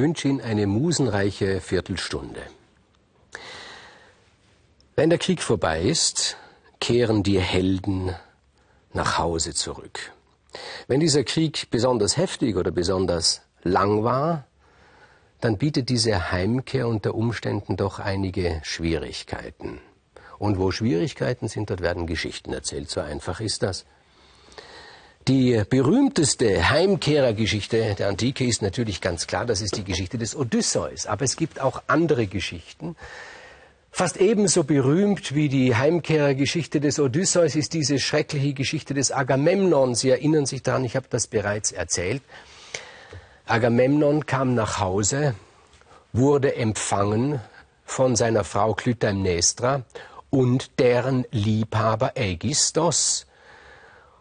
Wünsche Ihnen eine musenreiche Viertelstunde. Wenn der Krieg vorbei ist, kehren die Helden nach Hause zurück. Wenn dieser Krieg besonders heftig oder besonders lang war, dann bietet diese Heimkehr unter Umständen doch einige Schwierigkeiten. Und wo Schwierigkeiten sind, dort werden Geschichten erzählt. So einfach ist das. Die berühmteste Heimkehrergeschichte der Antike ist natürlich ganz klar, das ist die Geschichte des Odysseus. Aber es gibt auch andere Geschichten. Fast ebenso berühmt wie die Heimkehrergeschichte des Odysseus ist diese schreckliche Geschichte des Agamemnon. Sie erinnern sich daran, ich habe das bereits erzählt. Agamemnon kam nach Hause, wurde empfangen von seiner Frau Clytemnestra und deren Liebhaber Aegistos.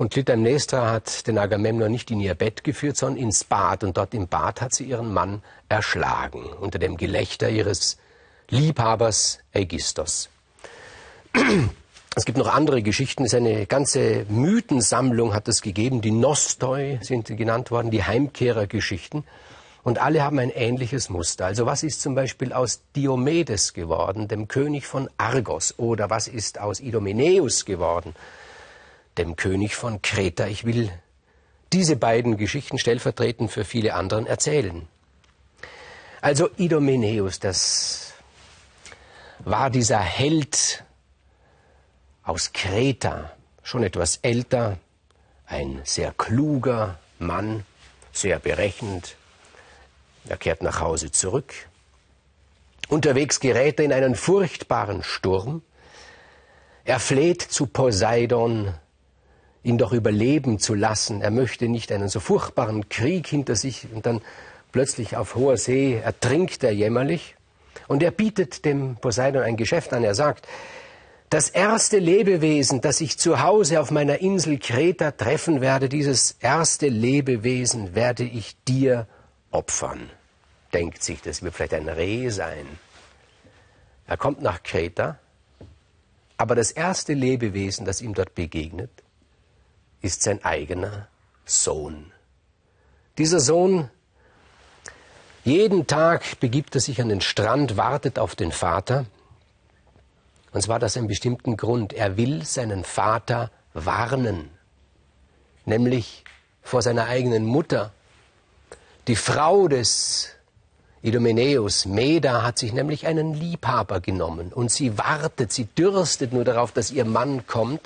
Und Clytemnestra hat den Agamemnon nicht in ihr Bett geführt, sondern ins Bad. Und dort im Bad hat sie ihren Mann erschlagen, unter dem Gelächter ihres Liebhabers Aegistos. Es gibt noch andere Geschichten. Es ist eine ganze Mythensammlung hat es gegeben. Die Nostoi sind genannt worden, die Heimkehrergeschichten. Und alle haben ein ähnliches Muster. Also was ist zum Beispiel aus Diomedes geworden, dem König von Argos? Oder was ist aus Idomeneus geworden, dem König von Kreta? Ich will diese beiden Geschichten stellvertretend für viele anderen erzählen. Also Idomeneus, das war dieser Held aus Kreta, schon etwas älter, ein sehr kluger Mann, sehr berechnend. Er kehrt nach Hause zurück. Unterwegs gerät er in einen furchtbaren Sturm. Er fleht zu Poseidon, ihn doch überleben zu lassen. Er möchte nicht einen so furchtbaren Krieg hinter sich und dann plötzlich auf hoher See ertrinkt er jämmerlich. Und er bietet dem Poseidon ein Geschäft an. Er sagt, das erste Lebewesen, das ich zu Hause auf meiner Insel Kreta treffen werde, dieses erste Lebewesen werde ich dir opfern. Denkt sich, das wird vielleicht ein Reh sein. Er kommt nach Kreta, aber das erste Lebewesen, das ihm dort begegnet, ist sein eigener Sohn. Dieser Sohn, jeden Tag begibt er sich an den Strand, wartet auf den Vater, und zwar aus einem bestimmten Grund. Er will seinen Vater warnen, nämlich vor seiner eigenen Mutter. Die Frau des Idomeneus, Meda, hat sich nämlich einen Liebhaber genommen und sie wartet, sie dürstet nur darauf, dass ihr Mann kommt.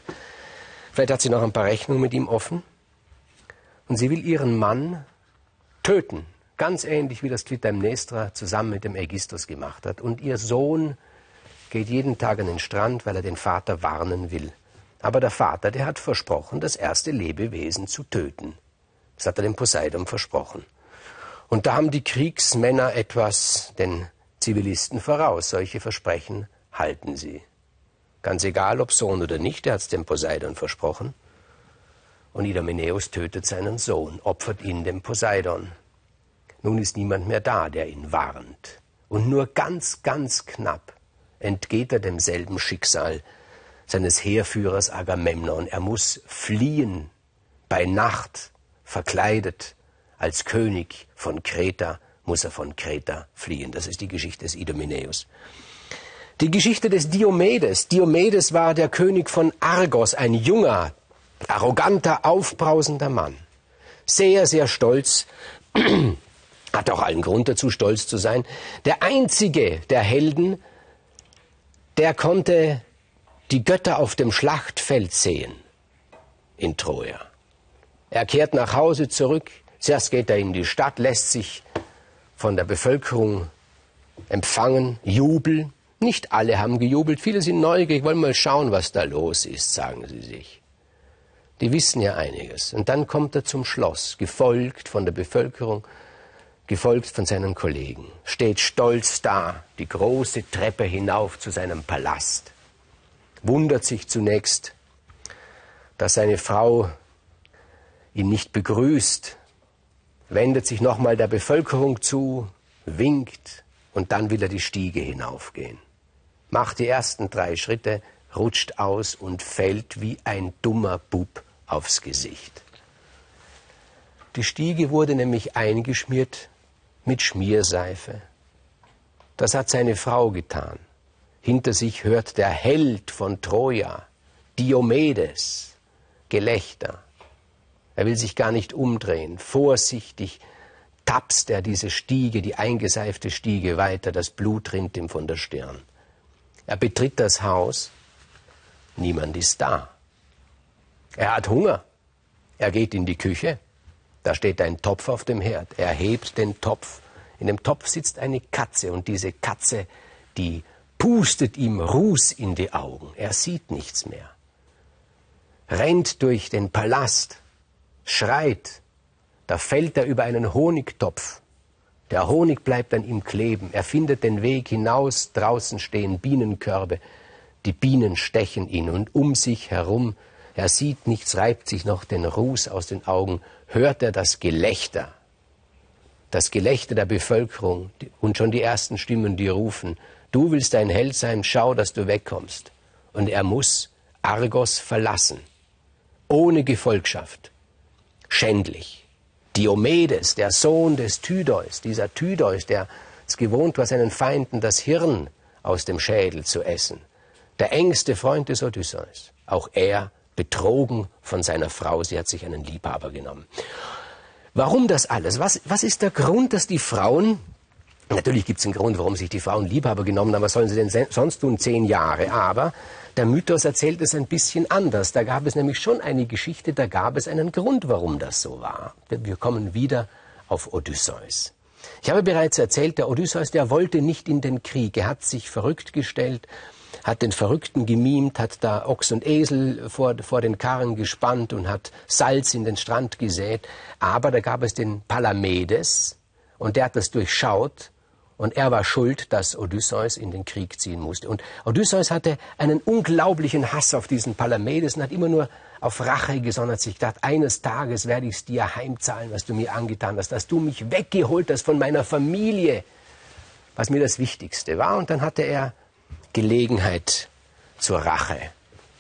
Vielleicht hat sie noch ein paar Rechnungen mit ihm offen. Und sie will ihren Mann töten, ganz ähnlich wie das Clytemnestra zusammen mit dem Aegisthus gemacht hat. Und ihr Sohn geht jeden Tag an den Strand, weil er den Vater warnen will. Aber der Vater, der hat versprochen, das erste Lebewesen zu töten. Das hat er dem Poseidon versprochen. Und da haben die Kriegsmänner etwas den Zivilisten voraus. Solche Versprechen halten sie. Ganz egal, ob Sohn oder nicht, er hat es dem Poseidon versprochen. Und Idomeneus tötet seinen Sohn, opfert ihn dem Poseidon. Nun ist niemand mehr da, der ihn warnt. Und nur ganz, ganz knapp entgeht er demselben Schicksal seines Heerführers Agamemnon. Er muss fliehen bei Nacht, verkleidet als König von Kreta, muss er von Kreta fliehen. Das ist die Geschichte des Idomeneus. Die Geschichte des Diomedes. Diomedes war der König von Argos, ein junger, arroganter, aufbrausender Mann. Sehr, sehr stolz, hat auch allen Grund dazu, stolz zu sein. Der einzige der Helden, der konnte die Götter auf dem Schlachtfeld sehen in Troja. Er kehrt nach Hause zurück, zuerst geht er in die Stadt, lässt sich von der Bevölkerung empfangen, Jubel. Nicht alle haben gejubelt, viele sind neugierig, wollen mal schauen, was da los ist, sagen sie sich. Die wissen ja einiges. Und dann kommt er zum Schloss, gefolgt von der Bevölkerung, gefolgt von seinen Kollegen, steht stolz da, die große Treppe hinauf zu seinem Palast, wundert sich zunächst, dass seine Frau ihn nicht begrüßt, wendet sich nochmal der Bevölkerung zu, winkt und dann will er die Stiege hinaufgehen. Macht die ersten drei Schritte, rutscht aus und fällt wie ein dummer Bub aufs Gesicht. Die Stiege wurde nämlich eingeschmiert mit Schmierseife. Das hat seine Frau getan. Hinter sich hört der Held von Troja, Diomedes, Gelächter. Er will sich gar nicht umdrehen. Vorsichtig tapst er diese Stiege, die eingeseifte Stiege weiter, das Blut rinnt ihm von der Stirn. Er betritt das Haus, niemand ist da. Er hat Hunger. Er geht in die Küche, da steht ein Topf auf dem Herd. Er hebt den Topf. In dem Topf sitzt eine Katze und diese Katze, die pustet ihm Ruß in die Augen. Er sieht nichts mehr. Rennt durch den Palast, schreit, da fällt er über einen Honigtopf. Der Honig bleibt an ihm kleben. Er findet den Weg hinaus. Draußen stehen Bienenkörbe. Die Bienen stechen ihn und um sich herum. Er sieht nichts, reibt sich noch den Ruß aus den Augen. Hört er das Gelächter. Das Gelächter der Bevölkerung und schon die ersten Stimmen, die rufen, du willst ein Held sein, schau, dass du wegkommst. Und er muss Argos verlassen. Ohne Gefolgschaft. Schändlich. Diomedes, der Sohn des Tydeus, dieser Tydeus, der es gewohnt war, seinen Feinden das Hirn aus dem Schädel zu essen, der engste Freund des Odysseus, auch er betrogen von seiner Frau, sie hat sich einen Liebhaber genommen. Warum das alles? Was, was ist der Grund, dass die Frauen, natürlich gibt es einen Grund, warum sich die Frauen Liebhaber genommen haben, was sollen sie denn sonst tun, zehn Jahre, aber der Mythos erzählt es ein bisschen anders. Da gab es nämlich schon eine Geschichte, da gab es einen Grund, warum das so war. Wir kommen wieder auf Odysseus. Ich habe bereits erzählt, der Odysseus, der wollte nicht in den Krieg. Er hat sich verrückt gestellt, hat den Verrückten gemimt, hat da Ochs und Esel vor, vor den Karren gespannt und hat Salz in den Strand gesät. Aber da gab es den Palamedes und der hat das durchschaut und er war schuld, dass Odysseus in den Krieg ziehen musste. Und Odysseus hatte einen unglaublichen Hass auf diesen Palamedes und hat immer nur auf Rache gesondert sich gedacht, eines Tages werde ich es dir heimzahlen, was du mir angetan hast, dass du mich weggeholt hast von meiner Familie, was mir das Wichtigste war. Und dann hatte er Gelegenheit zur Rache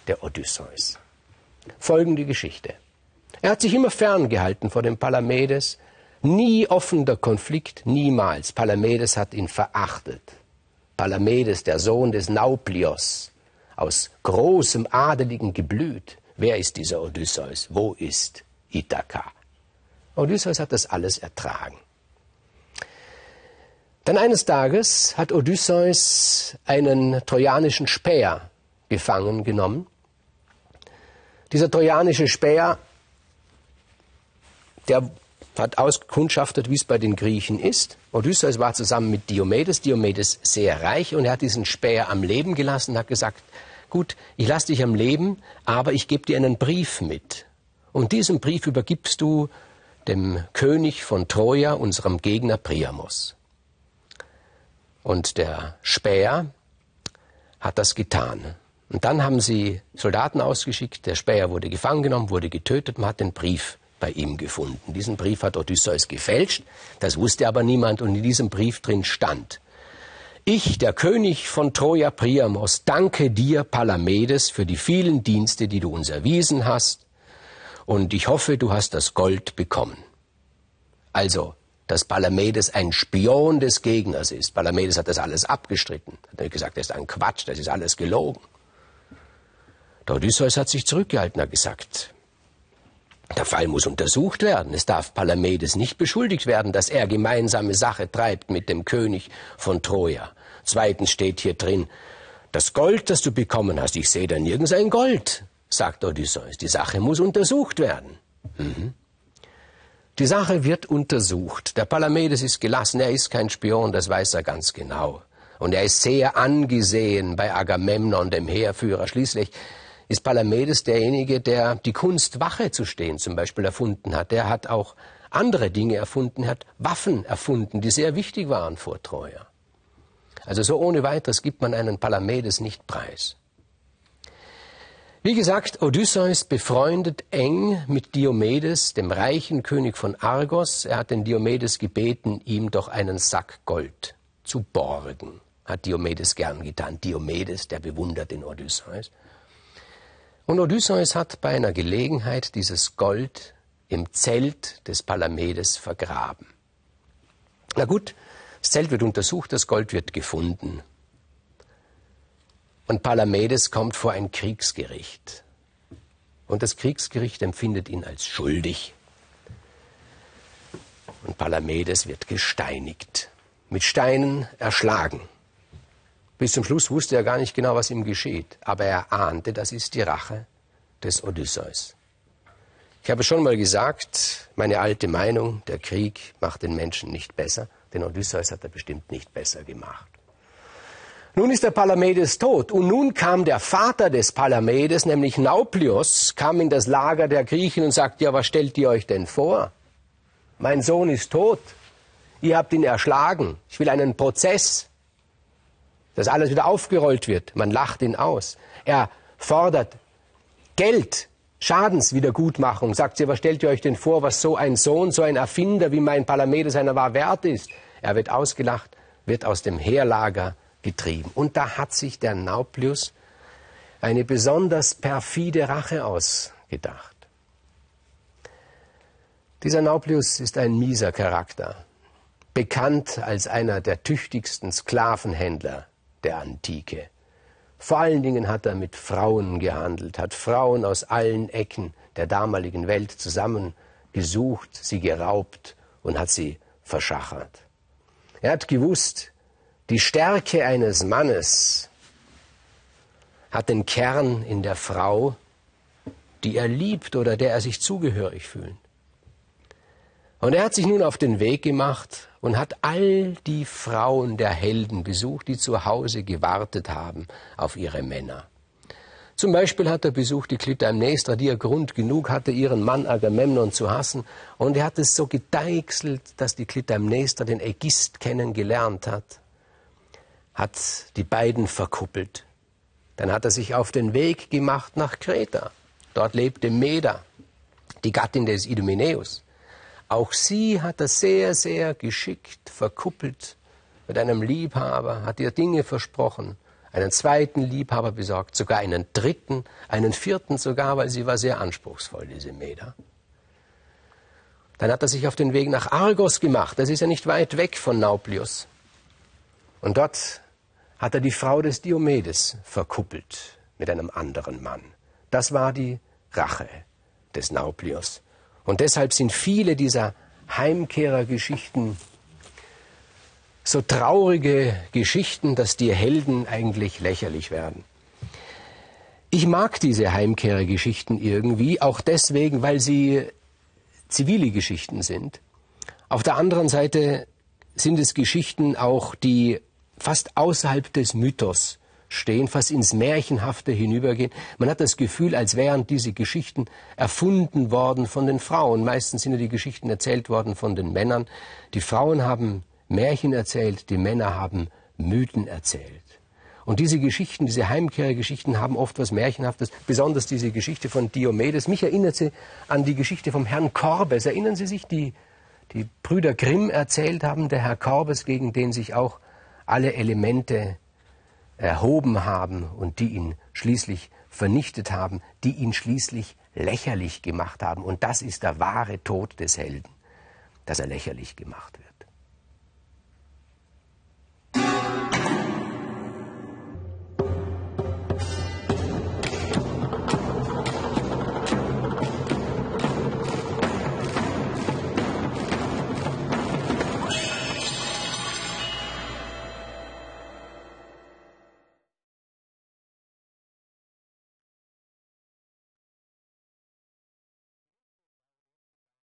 der Odysseus. Folgende Geschichte. Er hat sich immer ferngehalten vor dem Palamedes, Nie offener Konflikt, niemals. Palamedes hat ihn verachtet. Palamedes, der Sohn des Nauplios, aus großem adeligen Geblüt. Wer ist dieser Odysseus? Wo ist Ithaka? Odysseus hat das alles ertragen. Dann eines Tages hat Odysseus einen trojanischen Späher gefangen genommen. Dieser trojanische Späher, der hat auskundschaftet, wie es bei den Griechen ist. Odysseus war zusammen mit Diomedes, Diomedes sehr reich und er hat diesen Späher am Leben gelassen und hat gesagt, gut, ich lasse dich am Leben, aber ich gebe dir einen Brief mit. Und diesen Brief übergibst du dem König von Troja, unserem Gegner Priamos. Und der Späher hat das getan. Und dann haben sie Soldaten ausgeschickt, der Späher wurde gefangen genommen, wurde getötet, man hat den Brief bei ihm gefunden. Diesen Brief hat Odysseus gefälscht, das wusste aber niemand und in diesem Brief drin stand, ich, der König von Troja Priamos, danke dir, Palamedes, für die vielen Dienste, die du uns erwiesen hast, und ich hoffe, du hast das Gold bekommen. Also, dass Palamedes ein Spion des Gegners ist. Palamedes hat das alles abgestritten. Hat gesagt, das ist ein Quatsch, das ist alles gelogen. Der Odysseus hat sich zurückgehalten, hat gesagt, der Fall muss untersucht werden. Es darf Palamedes nicht beschuldigt werden, dass er gemeinsame Sache treibt mit dem König von Troja. Zweitens steht hier drin, das Gold, das du bekommen hast, ich sehe da nirgends ein Gold, sagt Odysseus. Die Sache muss untersucht werden. Mhm. Die Sache wird untersucht. Der Palamedes ist gelassen, er ist kein Spion, das weiß er ganz genau. Und er ist sehr angesehen bei Agamemnon, dem Heerführer. Schließlich ist Palamedes derjenige, der die Kunst, Wache zu stehen zum Beispiel erfunden hat. Der hat auch andere Dinge erfunden, hat Waffen erfunden, die sehr wichtig waren vor Troja. Also so ohne weiteres gibt man einen Palamedes nicht preis. Wie gesagt, Odysseus befreundet eng mit Diomedes, dem reichen König von Argos. Er hat den Diomedes gebeten, ihm doch einen Sack Gold zu borgen. Hat Diomedes gern getan. Diomedes, der bewundert den Odysseus. Und Odysseus hat bei einer Gelegenheit dieses Gold im Zelt des Palamedes vergraben. Na gut, das Zelt wird untersucht, das Gold wird gefunden. Und Palamedes kommt vor ein Kriegsgericht. Und das Kriegsgericht empfindet ihn als schuldig. Und Palamedes wird gesteinigt, mit Steinen erschlagen. Bis zum Schluss wusste er gar nicht genau, was ihm geschieht, aber er ahnte, das ist die Rache des Odysseus. Ich habe schon mal gesagt, meine alte Meinung, der Krieg macht den Menschen nicht besser, den Odysseus hat er bestimmt nicht besser gemacht. Nun ist der Palamedes tot und nun kam der Vater des Palamedes, nämlich Nauplios, kam in das Lager der Griechen und sagte, ja, was stellt ihr euch denn vor? Mein Sohn ist tot. Ihr habt ihn erschlagen. Ich will einen Prozess, dass alles wieder aufgerollt wird. Man lacht ihn aus. Er fordert Geld, Schadenswiedergutmachung. Sagt sie, was stellt ihr euch denn vor, was so ein Sohn, so ein Erfinder wie mein Palamedes einer war wert ist? Er wird ausgelacht, wird aus dem Heerlager getrieben. Und da hat sich der Nauplius eine besonders perfide Rache ausgedacht. Dieser Nauplius ist ein mieser Charakter, bekannt als einer der tüchtigsten Sklavenhändler der Antike. Vor allen Dingen hat er mit Frauen gehandelt, hat Frauen aus allen Ecken der damaligen Welt zusammengesucht, sie geraubt und hat sie verschachert. Er hat gewusst, die Stärke eines Mannes hat den Kern in der Frau, die er liebt oder der er sich zugehörig fühlt. Und er hat sich nun auf den Weg gemacht und hat all die Frauen der Helden besucht, die zu Hause gewartet haben auf ihre Männer. Zum Beispiel hat er besucht die Clytemnestra, die er Grund genug hatte, ihren Mann Agamemnon zu hassen. Und er hat es so gedeichselt, dass die Clytemnestra den Ägist kennengelernt hat hat die beiden verkuppelt. Dann hat er sich auf den Weg gemacht nach Kreta. Dort lebte Meda, die Gattin des Idomeneus. Auch sie hat er sehr, sehr geschickt verkuppelt mit einem Liebhaber, hat ihr Dinge versprochen, einen zweiten Liebhaber besorgt, sogar einen dritten, einen vierten sogar, weil sie war sehr anspruchsvoll, diese Meda. Dann hat er sich auf den Weg nach Argos gemacht, das ist ja nicht weit weg von Nauplius. Und dort hat er die Frau des Diomedes verkuppelt mit einem anderen Mann. Das war die Rache des Nauplius. Und deshalb sind viele dieser Heimkehrergeschichten so traurige Geschichten, dass die Helden eigentlich lächerlich werden. Ich mag diese Heimkehrergeschichten irgendwie, auch deswegen, weil sie zivile Geschichten sind. Auf der anderen Seite sind es Geschichten auch, die fast außerhalb des Mythos stehen, fast ins Märchenhafte hinübergehen. Man hat das Gefühl, als wären diese Geschichten erfunden worden von den Frauen. Meistens sind ja die Geschichten erzählt worden von den Männern. Die Frauen haben Märchen erzählt, die Männer haben Mythen erzählt. Und diese Geschichten, diese Heimkehrgeschichten haben oft was Märchenhaftes, besonders diese Geschichte von Diomedes. Mich erinnert sie an die Geschichte vom Herrn Korbes. Erinnern Sie sich, die die Brüder Grimm erzählt haben, der Herr Korbes, gegen den sich auch alle Elemente erhoben haben und die ihn schließlich vernichtet haben, die ihn schließlich lächerlich gemacht haben. Und das ist der wahre Tod des Helden, dass er lächerlich gemacht wird.